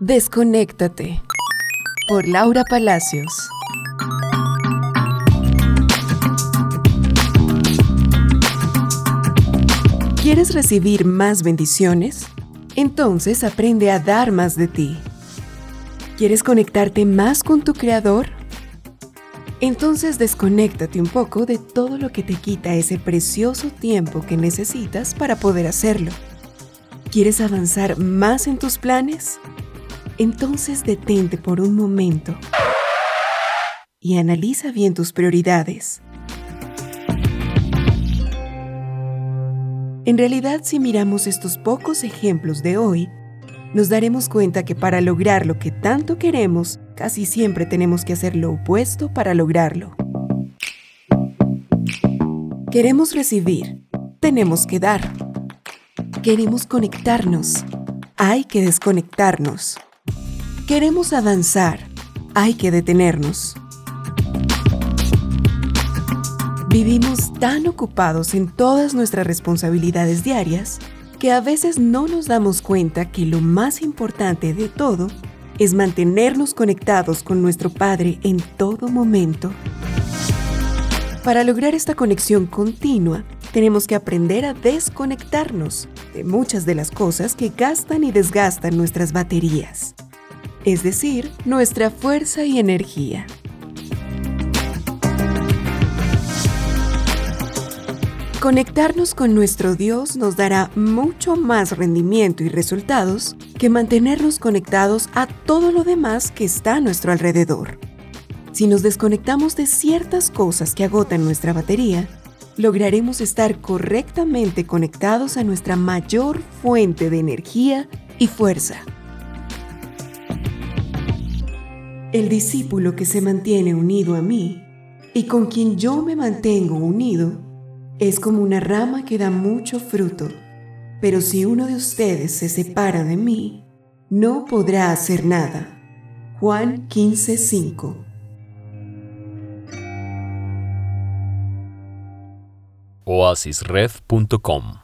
Desconéctate por Laura Palacios. ¿Quieres recibir más bendiciones? Entonces aprende a dar más de ti. ¿Quieres conectarte más con tu Creador? Entonces desconéctate un poco de todo lo que te quita ese precioso tiempo que necesitas para poder hacerlo. ¿Quieres avanzar más en tus planes? Entonces detente por un momento y analiza bien tus prioridades. En realidad, si miramos estos pocos ejemplos de hoy, nos daremos cuenta que para lograr lo que tanto queremos, casi siempre tenemos que hacer lo opuesto para lograrlo. Queremos recibir, tenemos que dar. Queremos conectarnos, hay que desconectarnos. Queremos avanzar, hay que detenernos. Vivimos tan ocupados en todas nuestras responsabilidades diarias que a veces no nos damos cuenta que lo más importante de todo es mantenernos conectados con nuestro Padre en todo momento. Para lograr esta conexión continua, tenemos que aprender a desconectarnos de muchas de las cosas que gastan y desgastan nuestras baterías, es decir, nuestra fuerza y energía. Conectarnos con nuestro Dios nos dará mucho más rendimiento y resultados que mantenernos conectados a todo lo demás que está a nuestro alrededor. Si nos desconectamos de ciertas cosas que agotan nuestra batería, lograremos estar correctamente conectados a nuestra mayor fuente de energía y fuerza. El discípulo que se mantiene unido a mí y con quien yo me mantengo unido es como una rama que da mucho fruto, pero si uno de ustedes se separa de mí, no podrá hacer nada. Juan 15:5 oasisred.com